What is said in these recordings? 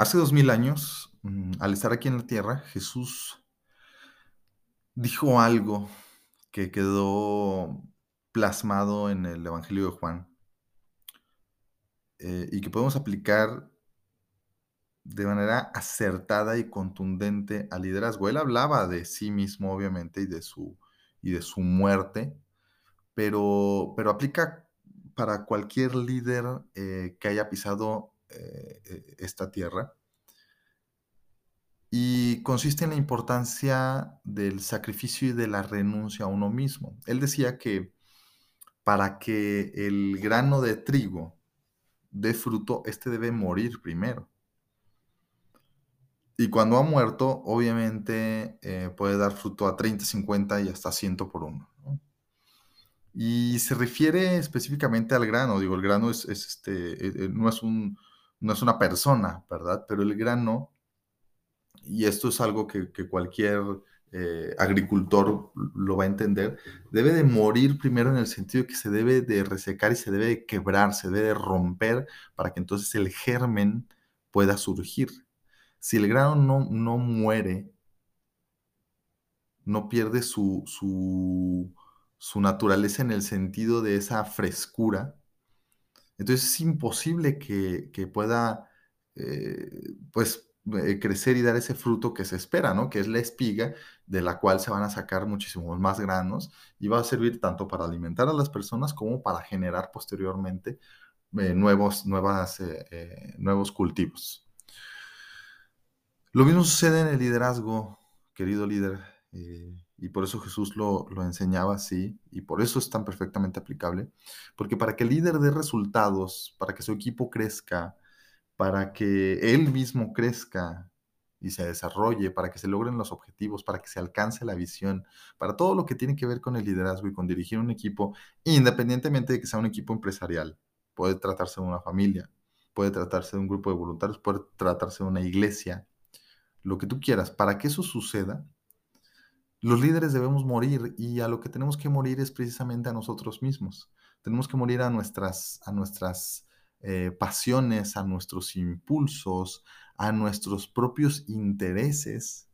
Hace dos mil años, mm, al estar aquí en la tierra, Jesús dijo algo que quedó plasmado en el Evangelio de Juan eh, y que podemos aplicar de manera acertada y contundente al liderazgo. Él hablaba de sí mismo, obviamente, y de su, y de su muerte, pero, pero aplica para cualquier líder eh, que haya pisado eh, eh, esta tierra. Y consiste en la importancia del sacrificio y de la renuncia a uno mismo. Él decía que para que el grano de trigo dé fruto, este debe morir primero. Y cuando ha muerto, obviamente eh, puede dar fruto a 30, 50 y hasta 100 por uno. Y se refiere específicamente al grano. Digo, el grano es, este, no es un, no es una persona, ¿verdad? Pero el grano, y esto es algo que, cualquier eh, agricultor lo va a entender, debe de morir primero en el sentido que se debe de resecar y se debe de quebrar, se debe de romper para que entonces el germen pueda surgir. Si el grano no, no muere, no pierde su, su, su naturaleza en el sentido de esa frescura, entonces es imposible que, pueda, eh, pues, eh, crecer y dar ese fruto que se espera, ¿no? Que es la espiga de la cual se van a sacar muchísimos más granos y va a servir tanto para alimentar a las personas como para generar posteriormente eh, nuevos, nuevas, nuevos cultivos. Lo mismo sucede en el liderazgo, querido líder. Y por eso Jesús lo, enseñaba así, y por eso es tan perfectamente aplicable, porque para que el líder dé resultados, para que su equipo crezca, para que él mismo crezca y se desarrolle, para que se logren los objetivos, para que se alcance la visión, para todo lo que tiene que ver con el liderazgo y con dirigir un equipo, independientemente de que sea un equipo empresarial, puede tratarse de una familia, puede tratarse de un grupo de voluntarios, puede tratarse de una iglesia, lo que tú quieras, para que eso suceda, los líderes debemos morir y a lo que tenemos que morir es precisamente a nosotros mismos. Tenemos que morir a nuestras, a nuestras eh, pasiones, a nuestros impulsos, a nuestros propios intereses,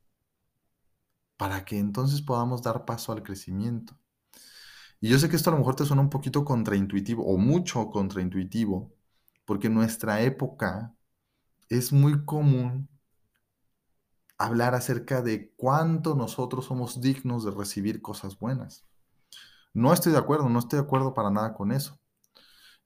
para que entonces podamos dar paso al crecimiento. Y yo sé que esto a lo mejor te suena un poquito contraintuitivo o mucho contraintuitivo, porque en nuestra época es muy común hablar acerca de cuánto nosotros somos dignos de recibir cosas buenas. No estoy de acuerdo, no estoy de acuerdo para nada con eso.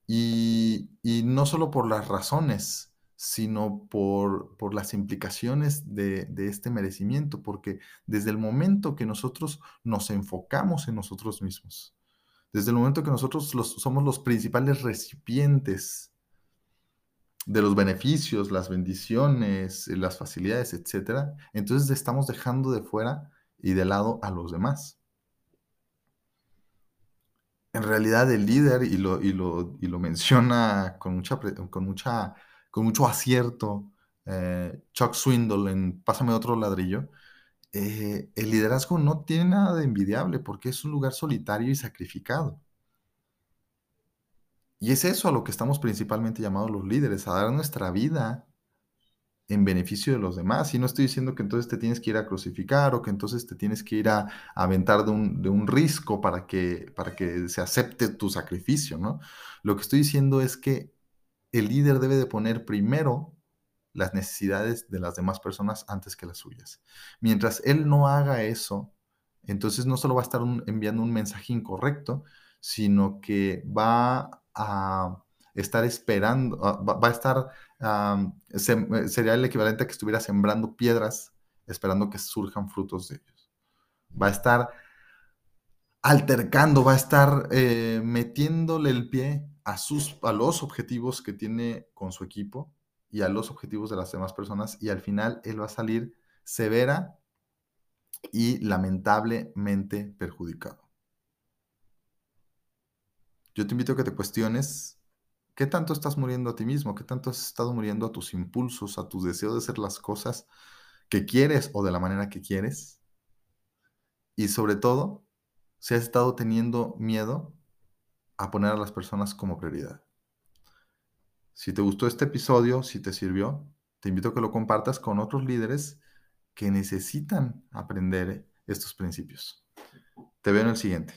Y, no solo por las razones, sino por, por las implicaciones de, este merecimiento, porque desde el momento que nosotros nos enfocamos en nosotros mismos, desde el momento que nosotros somos los principales recipientes de los beneficios, las bendiciones, las facilidades, etcétera, entonces estamos dejando de fuera y de lado a los demás. En realidad el líder, y lo, y lo, menciona con, mucha, con, mucha, con mucho acierto eh, Chuck Swindle en Pásame otro ladrillo, eh, el liderazgo no tiene nada de envidiable porque es un lugar solitario y sacrificado. Y es eso a lo que estamos principalmente llamados los líderes, a dar nuestra vida en beneficio de los demás. Y no estoy diciendo que entonces te tienes que ir a crucificar o que entonces te tienes que ir a, aventar de un, de un, risco para que, para que se acepte tu sacrificio, ¿no? Lo que estoy diciendo es que el líder debe de poner primero las necesidades de las demás personas antes que las suyas. Mientras él no haga eso, entonces no solo va a estar enviando un mensaje incorrecto, sino que va a estar esperando, va, a estar, sería el equivalente a que estuviera sembrando piedras esperando que surjan frutos de ellos. Va a estar altercando, va a estar eh, metiéndole el pie a, sus, a los objetivos que tiene con su equipo y a los objetivos de las demás personas y al final él va a salir severa y lamentablemente perjudicado. Yo te invito a que te cuestiones qué tanto estás muriendo a ti mismo, qué tanto has estado muriendo a tus impulsos, a tus deseos de hacer las cosas que quieres o de la manera que quieres. Y sobre todo, si has estado teniendo miedo a poner a las personas como prioridad. Si te gustó este episodio, si te sirvió, te invito a que lo compartas con otros líderes que necesitan aprender estos principios. Te veo en el siguiente.